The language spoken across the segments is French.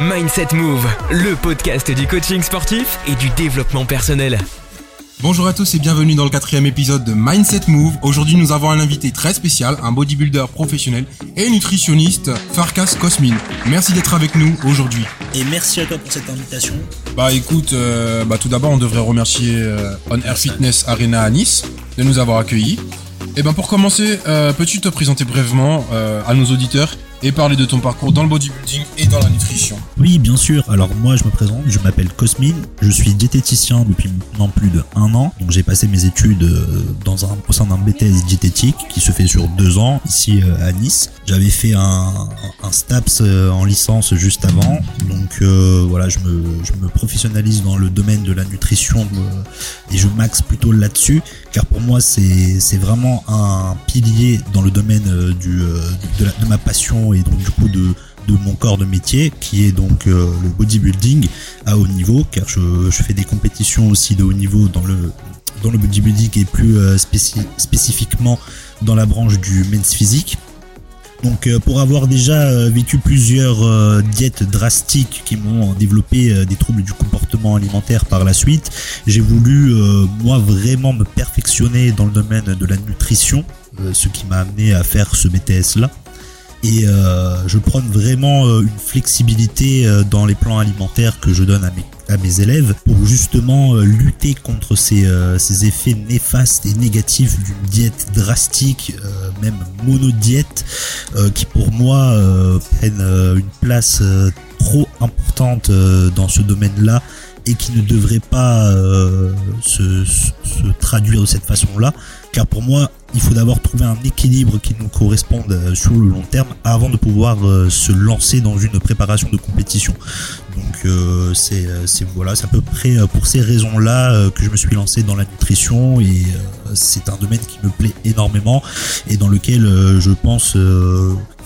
Mindset Move, le podcast du coaching sportif et du développement personnel. Bonjour à tous et bienvenue dans le quatrième épisode de Mindset Move. Aujourd'hui, nous avons un invité très spécial, un bodybuilder professionnel et nutritionniste, Farkas Cosmin. Merci d'être avec nous aujourd'hui. Et merci à toi pour cette invitation. Bah écoute, euh, bah tout d'abord, on devrait remercier euh, On Air Fitness Arena à Nice de nous avoir accueillis. Et ben pour commencer, euh, peux-tu te présenter brièvement à nos auditeurs et parler de ton parcours dans le bodybuilding et dans la nutrition. Oui, bien sûr. Alors moi, je me présente, je m'appelle Cosmin, je suis diététicien depuis maintenant plus de un an. Donc j'ai passé mes études euh, dans un, au sein d'un BTS diététique qui se fait sur deux ans ici euh, à Nice. J'avais fait un, un STAPS euh, en licence juste avant. Donc voilà, je me, je me professionnalise dans le domaine de la nutrition et je maxe plutôt là-dessus car pour moi c'est vraiment un pilier dans le domaine du, de ma passion et donc du coup de de mon corps de métier qui est donc euh, le bodybuilding à haut niveau car je, je, fais des compétitions aussi de haut niveau dans le dans le bodybuilding et plus euh, spécifiquement dans la branche du men's physique. Donc euh, pour avoir déjà vécu plusieurs diètes drastiques qui m'ont développé des troubles du comportement alimentaire par la suite, j'ai voulu moi vraiment me perfectionner dans le domaine de la nutrition, ce qui m'a amené à faire ce BTS là et euh, je prône vraiment euh, une flexibilité euh, dans les plans alimentaires que je donne à mes, à mes élèves pour justement lutter contre ces, ces effets néfastes et négatifs d'une diète drastique, même monodiète, qui pour moi prennent une place trop importante dans ce domaine-là et qui ne devrait pas se, se traduire de cette façon-là. Car pour moi, il faut d'abord trouver un équilibre qui nous corresponde euh, sur le long terme avant de pouvoir euh, se lancer dans une préparation de compétition. Donc euh, c'est voilà, c'est à peu près pour ces raisons-là que je me suis lancé dans la nutrition et c'est un domaine qui me plaît énormément et dans lequel je pense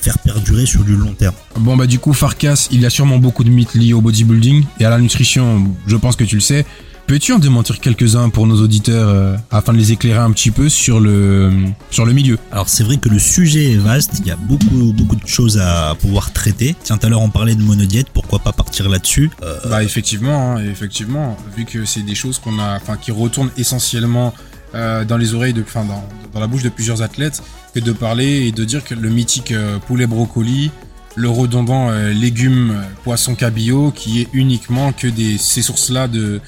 faire perdurer sur du long terme. Bon bah du coup Farkas, il y a sûrement beaucoup de mythes liés au bodybuilding et à la nutrition, je pense que tu le sais. Peux-tu en démentir quelques-uns pour nos auditeurs euh, afin de les éclairer un petit peu sur le sur le milieu? Alors c'est vrai que le sujet est vaste, il y a beaucoup beaucoup de choses à pouvoir traiter. Tiens, tout à l'heure on parlait de monodiète, pourquoi pas partir là-dessus? Euh, Bah effectivement, hein, effectivement, vu que c'est des choses qu'on a, enfin qui retournent essentiellement euh, dans les oreilles de, enfin dans, dans la bouche de plusieurs athlètes, que de parler et de dire que le mythique poulet brocoli, le redondant légumes poisson cabillaud qui est uniquement que des ces sources là de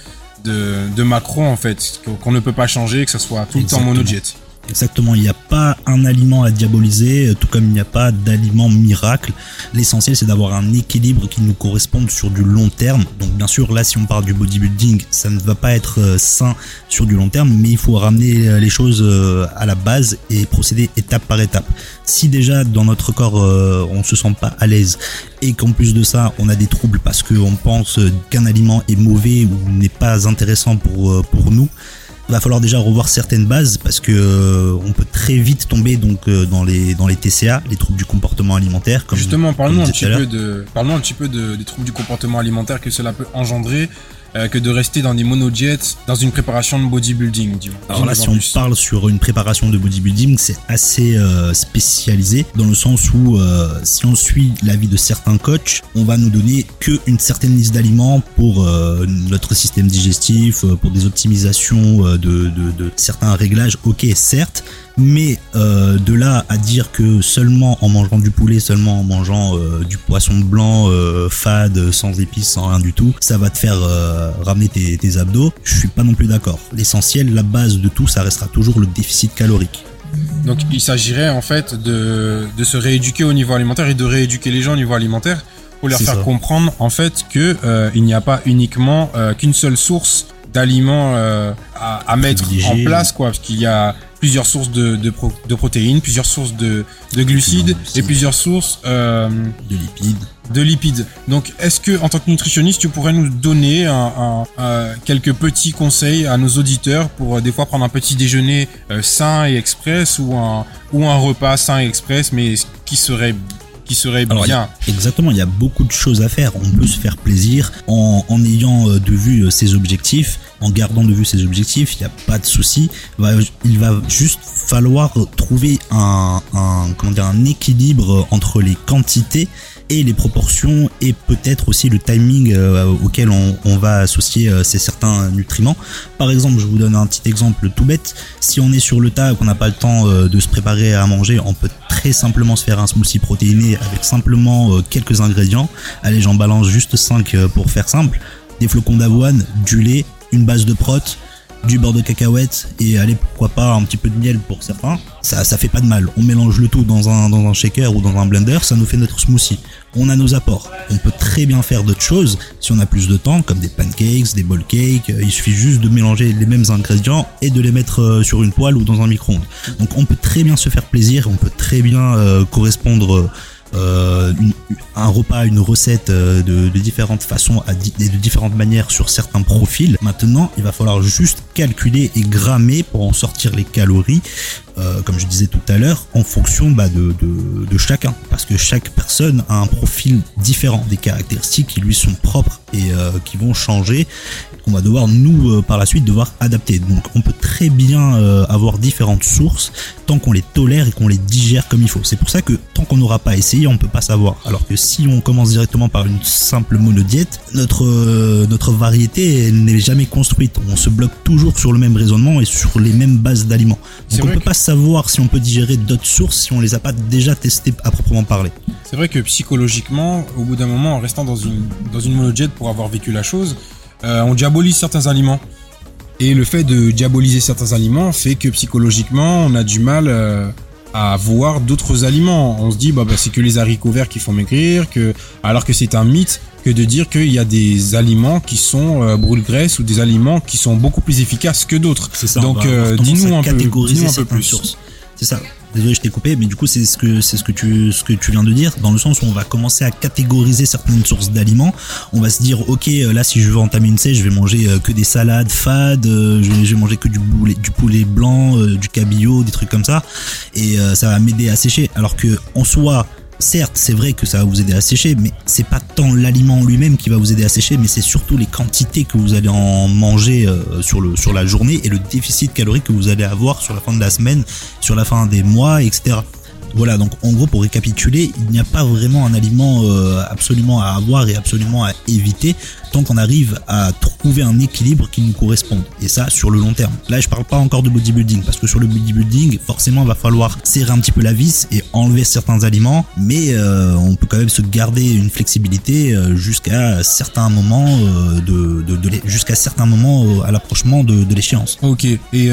de, de Macron en fait, qu'on ne peut pas changer, que ce soit tout le temps monojet. Exactement, il n'y a pas un aliment à diaboliser, tout comme il n'y a pas d'aliment miracle. L'essentiel, c'est d'avoir un équilibre qui nous corresponde sur du long terme. Donc, bien sûr, là, si on parle du bodybuilding, ça ne va pas être euh, sain sur du long terme, mais il faut ramener euh, les choses euh, à la base et procéder étape par étape. Si déjà dans notre corps, on se sent pas à l'aise et qu'en plus de ça, on a des troubles parce qu'on pense qu'un aliment est mauvais ou n'est pas intéressant pour, pour nous, va falloir déjà revoir certaines bases parce que euh, on peut très vite tomber donc euh, dans les dans les TCA, les troubles du comportement alimentaire. Comme, Justement, parlons un petit peu de parlons un petit peu de, des troubles du comportement alimentaire que cela peut engendrer euh, que de rester dans des monojets dans une préparation de bodybuilding. Alors là, si on parle sur une préparation de bodybuilding, c'est assez euh, spécialisé dans le sens où euh, si on suit l'avis de certains coachs, on va nous donner que une certaine liste d'aliments pour notre système digestif, pour des optimisations de, de, de certains réglages. Ok, certes, mais euh, de là à dire que seulement en mangeant du poulet, seulement en mangeant euh, du poisson blanc euh, fade, sans épices, sans rien du tout, ça va te faire ramener tes, tes abdos, je suis pas non plus d'accord. L'essentiel, la base de tout, ça restera toujours le déficit calorique. Donc il s'agirait en fait de, de se rééduquer au niveau alimentaire et de rééduquer les gens au niveau alimentaire pour leur faire comprendre en fait que il n'y a pas uniquement qu'une seule source d'aliments à, à mettre en place quoi parce qu'il y a plusieurs sources de, de, de protéines, plusieurs sources de, de glucides et plusieurs sources euh, de lipides. De lipides. Donc, est-ce que, en tant que nutritionniste, tu pourrais nous donner un, un, quelques petits conseils à nos auditeurs pour euh, des fois prendre un petit déjeuner euh, sain et express ou un ou un repas sain et express, mais qui serait qui serait bien? exactement, il y a beaucoup de choses à faire. On peut se faire plaisir en, en ayant de vue ses objectifs en gardant de vue ses objectifs, il n'y a pas de souci. Il va juste falloir trouver un, un, comment dire, un équilibre entre les quantités et les proportions et peut-être aussi le timing euh, auquel on, va associer euh, ces certains nutriments. Par exemple, je vous donne un petit exemple tout bête. Si on est sur le tas et qu'on n'a pas le temps euh, de se préparer à manger, on peut très simplement se faire un smoothie protéiné avec simplement quelques ingrédients. Allez, j'en balance juste 5 pour faire simple. Des flocons d'avoine, du lait, une base de prot, du beurre de cacahuète et allez pourquoi pas un petit peu de miel pour certains. Ça, ça fait pas de mal. On mélange le tout dans un, dans un shaker ou dans un blender, ça nous fait notre smoothie. On a nos apports. On peut très bien faire d'autres choses si on a plus de temps, comme des pancakes, des bowl cakes. Il suffit juste de mélanger les mêmes ingrédients et de les mettre euh, sur une poêle ou dans un micro-ondes. Donc on peut très bien se faire plaisir, on peut très bien euh, correspondre euh, un repas, une recette euh, de, différentes façons et de différentes manières sur certains profils. Maintenant, il va falloir juste calculer et grammer pour en sortir les calories, euh, comme je disais tout à l'heure, en fonction bah, de, chacun. Parce que chaque personne a un profil différent, des caractéristiques qui lui sont propres et qui vont changer qu'on va devoir nous par la suite devoir adapter. Donc on peut très bien avoir différentes sources tant qu'on les tolère et qu'on les digère comme il faut. C'est pour ça que tant qu'on n'aura pas essayé, on peut pas savoir. Alors que si on commence directement par une simple monodiète, notre euh, notre variété n'est jamais construite. On se bloque toujours sur le même raisonnement et sur les mêmes bases d'aliments. Donc on peut pas savoir si on peut digérer d'autres sources si on les a pas déjà testées à proprement parler. C'est vrai que psychologiquement, au bout d'un moment, en restant dans une dans une monodiète pour avoir vécu la chose, euh, on diabolise certains aliments. Et le fait de diaboliser certains aliments fait que psychologiquement, on a du mal euh, à voir d'autres aliments. On se dit bah, bah c'est que les haricots verts qui font maigrir, que alors que c'est un mythe que de dire qu'il y a des aliments qui sont euh, brûle-graisse ou des aliments qui sont beaucoup plus efficaces que d'autres. C'est ça. Donc euh, dis-nous un, peu, dis un peu plus. C'est ça. Désolé, je t'ai coupé, mais du coup, c'est ce que c'est ce que tu viens de dire, dans le sens où on va commencer à catégoriser certaines sources d'aliments. On va se dire, ok, euh, là, si je veux entamer une sèche, je vais manger euh, que des salades fades, euh, je vais, manger que du poulet, du poulet blanc, du cabillaud, des trucs comme ça, et ça va m'aider à sécher. Alors que en soi, certes, c'est vrai que ça va vous aider à sécher, mais c'est pas tant l'aliment lui-même qui va vous aider à sécher, mais c'est surtout les quantités que vous allez en manger euh, sur le sur la journée et le déficit calorique que vous allez avoir sur la fin de la semaine, sur la fin des mois, etc. Voilà, donc en gros pour récapituler, il n'y a pas vraiment un aliment euh, absolument à avoir et absolument à éviter tant qu'on arrive à trouver un équilibre qui nous corresponde. Et ça sur le long terme. Là je parle pas encore de bodybuilding parce que sur le bodybuilding forcément il va falloir serrer un petit peu la vis et enlever certains aliments, mais euh, on peut quand même se garder une flexibilité euh, jusqu'à certains moments de, de, de jusqu'à certains moments à l'approchement de, de l'échéance. Ok, et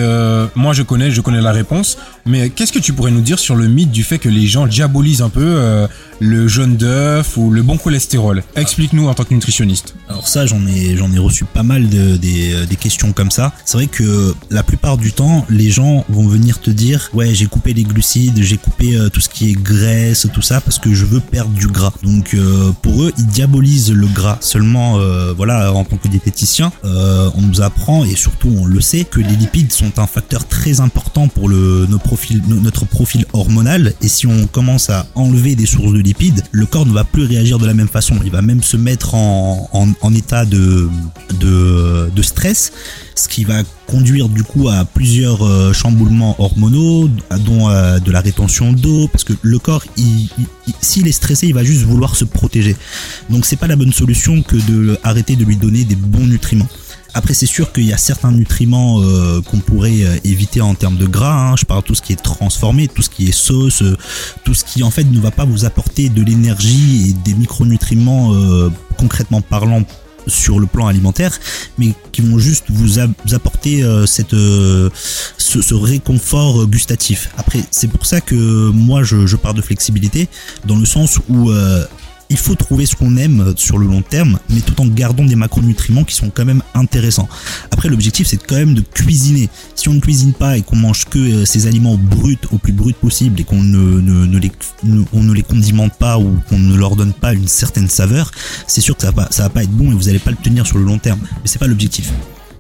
moi je connais, je connais la réponse, mais qu'est-ce que tu pourrais nous dire sur le mythe du fait que les gens diabolisent un peu euh, le jaune d'œuf ou le bon cholestérol? Explique-nous en tant que nutritionniste. Alors ça, j'en ai j'en ai reçu pas mal de, des, euh, des questions comme ça. C'est vrai que la plupart du temps, les gens vont venir te dire ouais j'ai coupé les glucides, j'ai coupé euh, tout ce qui est graisse, tout ça parce que je veux perdre du gras. Donc pour eux, ils diabolisent le gras. Seulement voilà en tant que diététicien, on nous apprend et surtout on le sait que les lipides sont un facteur très important pour le nos profils, notre profil hormonal et si on commence à enlever des sources de lipides, le corps ne va plus réagir de la même façon. Il va même se mettre en, en, état de, de, de, stress, ce qui va conduire du coup à plusieurs euh, chamboulements hormonaux, dont euh, de la rétention d'eau, parce que le corps, s'il est stressé, il va juste vouloir se protéger. Donc c'est pas la bonne solution que de arrêter de lui donner des bons nutriments. Après, c'est sûr qu'il y a certains nutriments euh, qu'on pourrait éviter en termes de gras. Hein. Je parle de tout ce qui est transformé, tout ce qui est sauce, tout ce qui en fait ne va pas vous apporter de l'énergie et des micronutriments concrètement parlant sur le plan alimentaire, mais qui vont juste vous, apporter cette, ce, réconfort gustatif. Après, c'est pour ça que moi je, je, parle de flexibilité, dans le sens où il faut trouver ce qu'on aime sur le long terme, mais tout en gardant des macronutriments qui sont quand même intéressants. Après, l'objectif, c'est quand même de cuisiner. Si on ne cuisine pas et qu'on mange que euh, ces aliments bruts au plus brut possible et qu'on ne, les, condimente pas ou qu'on ne leur donne pas une certaine saveur, c'est sûr que ça va, ça va pas être bon et vous n'allez pas le tenir sur le long terme. Mais c'est pas l'objectif.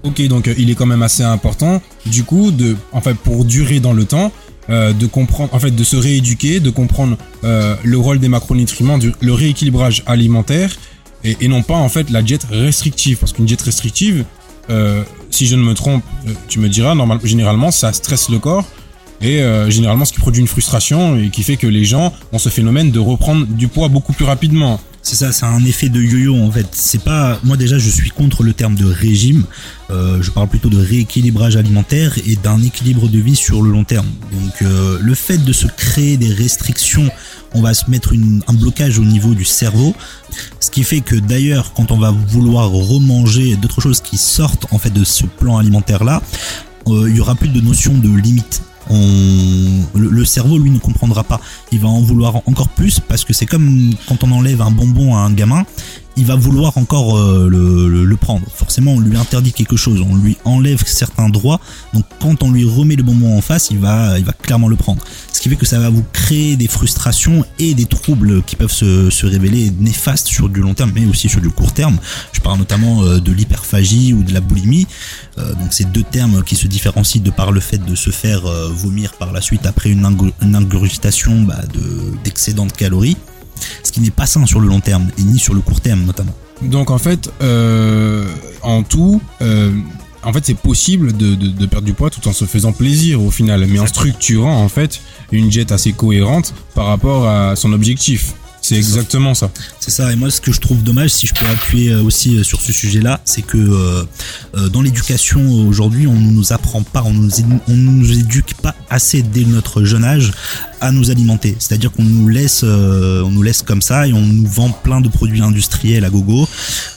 Ok, donc euh, il est quand même assez important, du coup, de, pour durer dans le temps, euh, de comprendre, en fait, de se rééduquer, de comprendre euh, le rôle des macronutriments, le rééquilibrage alimentaire, et, et, non pas en fait la diète restrictive, parce qu'une diète restrictive, euh, si je ne me trompe, euh, tu me diras, normalement, généralement, ça stresse le corps Et euh, généralement, ce qui produit une frustration et qui fait que les gens ont ce phénomène de reprendre du poids beaucoup plus rapidement. C'est ça, c'est un effet de yo-yo en fait. C'est pas, moi déjà, je suis contre le terme de régime. Euh, je parle plutôt de rééquilibrage alimentaire et d'un équilibre de vie sur le long terme. Donc, euh, le fait de se créer des restrictions, on va se mettre un blocage au niveau du cerveau, ce qui fait que d'ailleurs, quand on va vouloir remanger d'autres choses qui sortent en fait de ce plan alimentaire là, euh, il y aura plus de notion de limite le, cerveau lui ne comprendra pas. Il va en vouloir encore plus parce que c'est comme quand on enlève un bonbon à un gamin, il va vouloir encore euh, le, prendre. Forcément, on lui interdit quelque chose, on lui enlève certains droits. Donc quand on lui remet le bonbon en face, il va, clairement le prendre. Ce qui fait que ça va vous créer des frustrations et des troubles qui peuvent se, révéler néfastes sur du long terme, mais aussi sur du court terme. Je parle notamment euh, de l'hyperphagie ou de la boulimie. Euh, donc c'est deux termes qui se différencient de par le fait de se faire vomir par la suite après une, une ingurgitation bah, d'excédent de, de calories ce qui n'est pas sain sur le long terme et ni sur le court terme notamment. Donc en fait, euh, en tout, euh, en fait c'est possible de, de, de, perdre du poids tout en se faisant plaisir au final, mais en structurant en fait une jet assez cohérente par rapport à son objectif. C'est exactement ça. C'est ça. Et moi, ce que je trouve dommage, si je peux appuyer aussi sur ce sujet-là, c'est que euh, dans l'éducation aujourd'hui, on nous apprend pas, on on nous éduque pas assez dès notre jeune âge à nous alimenter. C'est-à-dire qu'on nous laisse, euh, on nous laisse comme ça et on nous vend plein de produits industriels à gogo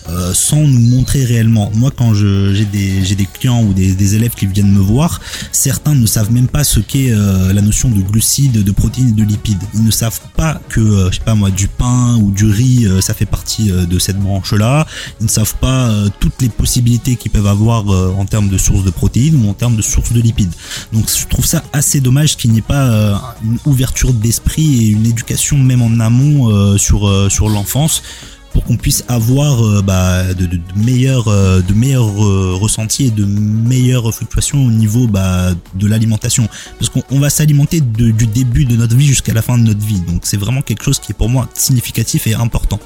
euh, sans nous montrer réellement. Moi, quand j'ai des, j'ai des clients ou des, des, élèves qui viennent me voir, certains ne savent même pas ce qu'est euh, la notion de glucides, de protéines et de lipides. Ils ne savent pas que, euh, je sais pas moi, du pain ou du riz, euh, ça fait partie de cette branche-là. Ils ne savent pas toutes les possibilités qu'ils peuvent avoir en termes de sources de protéines ou en termes de sources de lipides. Donc, je trouve ça assez dommage qu'il n'y ait pas une ouverture d'esprit et une éducation même en amont euh, sur euh, sur l'enfance pour qu'on puisse avoir euh, bah, de meilleurs ressentis et de meilleures fluctuations au niveau bah, de l'alimentation. Parce qu'on va s'alimenter du début de notre vie jusqu'à la fin de notre vie. Donc c'est vraiment quelque chose qui est pour moi significatif et important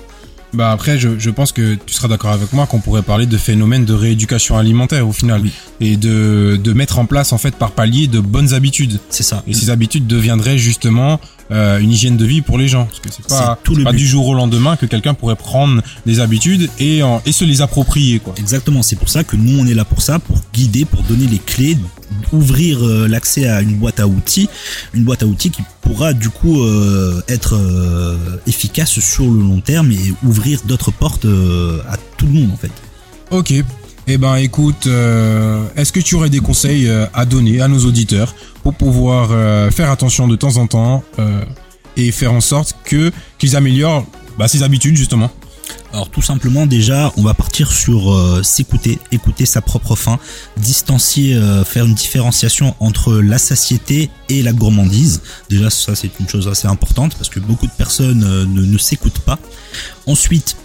bah après, je, je pense que tu seras d'accord avec moi qu'on pourrait parler de phénomène de rééducation alimentaire au final oui. et de, de mettre en place en fait par palier de bonnes habitudes. C'est ça. Et ces habitudes deviendraient justement euh, une hygiène de vie pour les gens parce que c'est pas, tout le pas du jour au lendemain que quelqu'un pourrait prendre des habitudes et en, et se les approprier quoi. Exactement. C'est pour ça que nous on est là pour ça, pour guider, pour donner les clés, ouvrir euh, l'accès à une boîte à outils, une boîte à outils qui pourra du coup euh, être euh, efficace sur le long terme et ouvrir d'autres portes à tout le monde en fait. Ok. Eh ben écoute, est-ce que tu aurais des conseils à donner à nos auditeurs pour pouvoir faire attention de temps en temps et faire en sorte que qu'ils améliorent bah, ces habitudes justement? Alors tout simplement déjà on va partir sur euh, s'écouter, écouter sa propre faim, distancier, euh, faire une différenciation entre la satiété et la gourmandise. Déjà ça c'est une chose assez importante parce que beaucoup de personnes euh, ne, ne s'écoutent pas. Ensuite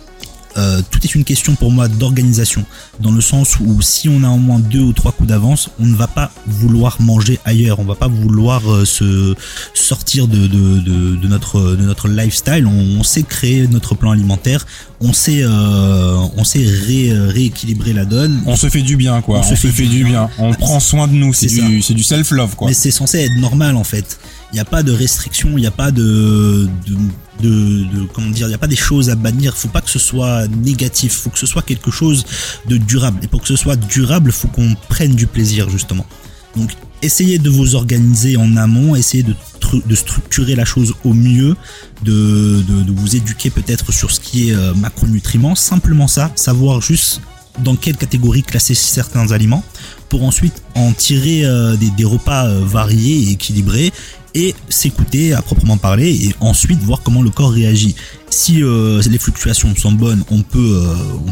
euh, tout est une question pour moi d'organisation, dans le sens où si on a au moins deux ou trois coups d'avance, on ne va pas vouloir manger ailleurs, on va pas vouloir euh, se sortir de, de, de, de, notre de notre lifestyle. On, on, sait créer notre plan alimentaire, on sait euh, on sait ré, rééquilibrer la donne. On se fait du bien quoi, on, on se, fait, fait, du bien, bien. on prend soin de nous, c'est du du self love quoi. Mais c'est censé être normal en fait. Il n'y a pas de restrictions, il n'y a pas de, comment dire, il n'y a pas des choses à bannir. Faut pas que ce soit négatif. Faut que ce soit quelque chose de durable. Et pour que ce soit durable, faut qu'on prenne du plaisir justement. Donc, essayez de vous organiser en amont, essayez de, structurer la chose au mieux, de vous éduquer peut-être sur ce qui est euh, macronutriments. Simplement ça, savoir juste dans quelle catégorie classer certains aliments pour ensuite en tirer euh, des, repas euh, variés et équilibrés et s'écouter à proprement parler et ensuite voir comment le corps réagit. Si euh, les fluctuations sont bonnes, on peut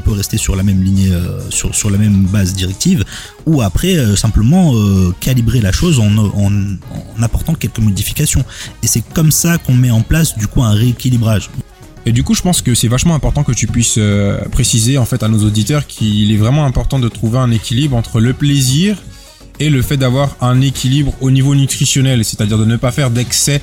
rester sur la même lignée, euh, sur la même base directive, ou après simplement calibrer la chose en apportant quelques modifications. Et c'est comme ça qu'on met en place du coup un rééquilibrage. Et du coup, je pense que c'est vachement important que tu puisses euh, préciser en fait à nos auditeurs qu'il est vraiment important de trouver un équilibre entre le plaisir et le fait d'avoir un équilibre au niveau nutritionnel, c'est-à-dire de ne pas faire d'excès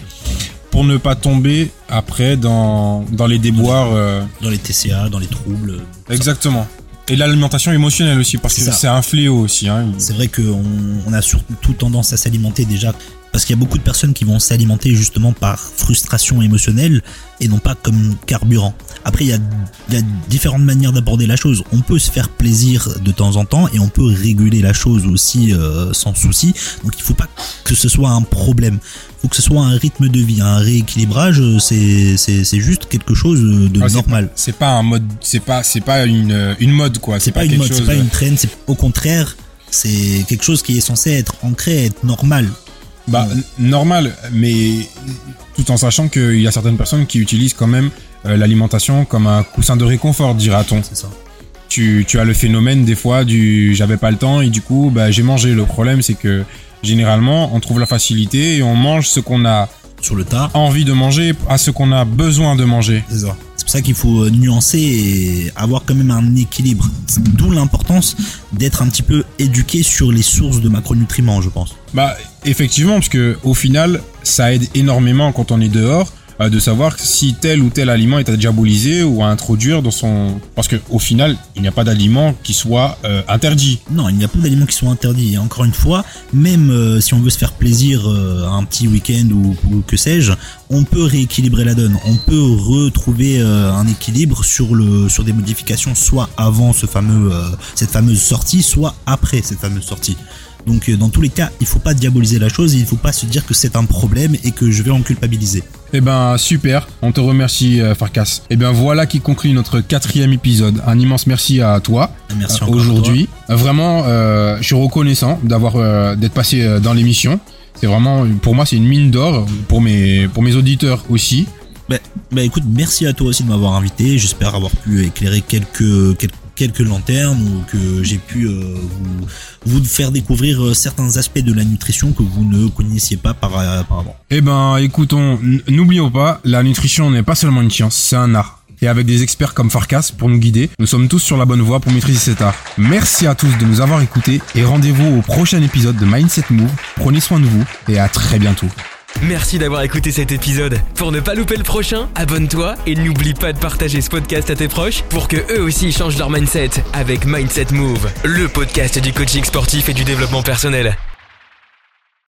pour ne pas tomber après dans, dans les déboires. Euh... Dans les TCA, dans les troubles. Exactement. Et l'alimentation émotionnelle aussi, parce que c'est un fléau aussi. Hein. C'est vrai qu'on on a surtout tendance à s'alimenter déjà Parce qu'il y a beaucoup de personnes qui vont s'alimenter justement par frustration émotionnelle et non pas comme carburant. Après, il y a, il y a différentes manières d'aborder la chose. On peut se faire plaisir de temps en temps et on peut réguler la chose aussi euh, sans souci. Donc il faut pas que ce soit un problème. Il faut que ce soit un rythme de vie, un rééquilibrage. euh, C'est c'est c'est juste quelque chose de c'est normal. pas- C'est pas un mode, c'est pas, c'est pas une, une mode quoi. C'est pas une quelque mode, c'est pas une traîne. C'est au contraire, c'est quelque chose qui est censé être ancré, être normal. Bah, n- normal, mais tout en sachant qu'il y a certaines personnes qui utilisent quand même euh, l'alimentation comme un coussin de réconfort, dira-t-on. C'est ça. Tu, tu as le phénomène des fois du j'avais pas le temps et du coup bah, j'ai mangé. Le problème c'est que généralement on trouve la facilité et on mange ce qu'on a Sur le tard. envie de manger à ce qu'on a besoin de manger. C'est ça. Pour ça qu'il faut euh, nuancer et avoir quand même un équilibre. D'où l'importance d'être un petit peu éduqué sur les sources de macronutriments, je pense. Bah effectivement parce que au final ça aide énormément quand on est dehors de savoir si tel ou tel aliment est à diaboliser ou à introduire dans son parce que au final il n'y a pas d'aliment qui soit euh, interdit. Non, il n'y a pas d'aliments qui sont interdits. Et encore une fois, même euh, si on veut se faire plaisir euh, un petit week-end ou, que sais-je, on peut rééquilibrer la donne. On peut retrouver euh, un équilibre sur le sur des modifications, soit avant euh, cette fameuse sortie, soit après cette fameuse sortie. Donc euh, dans tous les cas, il faut pas diaboliser la chose, et il faut pas se dire que c'est un problème et que je vais en culpabiliser. Eh ben super, on te remercie euh, Farkas. Eh bien voilà qui conclut notre quatrième épisode. Un immense merci à toi Merci euh, aujourd'hui. Euh, Vraiment, euh, je suis reconnaissant d'avoir d'être passé dans l'émission. C'est vraiment, pour moi, c'est une mine d'or pour mes pour mes auditeurs aussi. Bah, bah écoute, merci à toi aussi de m'avoir invité. J'espère avoir pu éclairer quelques, quelques, quelques lanternes ou que j'ai pu euh, vous, vous faire découvrir euh, certains aspects de la nutrition que vous ne connaissiez pas par, avant. Eh ben, écoutons, n'oublions pas, la nutrition n'est pas seulement une science, c'est un art. Et avec des experts comme Farkas pour nous guider, nous sommes tous sur la bonne voie pour maîtriser cet art. Merci à tous de nous avoir écoutés et rendez-vous au prochain épisode de Mindset Move. Prenez soin de vous et à très bientôt. Merci d'avoir écouté cet épisode. Pour ne pas louper le prochain, abonne-toi et n'oublie pas de partager ce podcast à tes proches pour que eux aussi changent leur mindset avec Mindset Move, le podcast du coaching sportif et du développement personnel.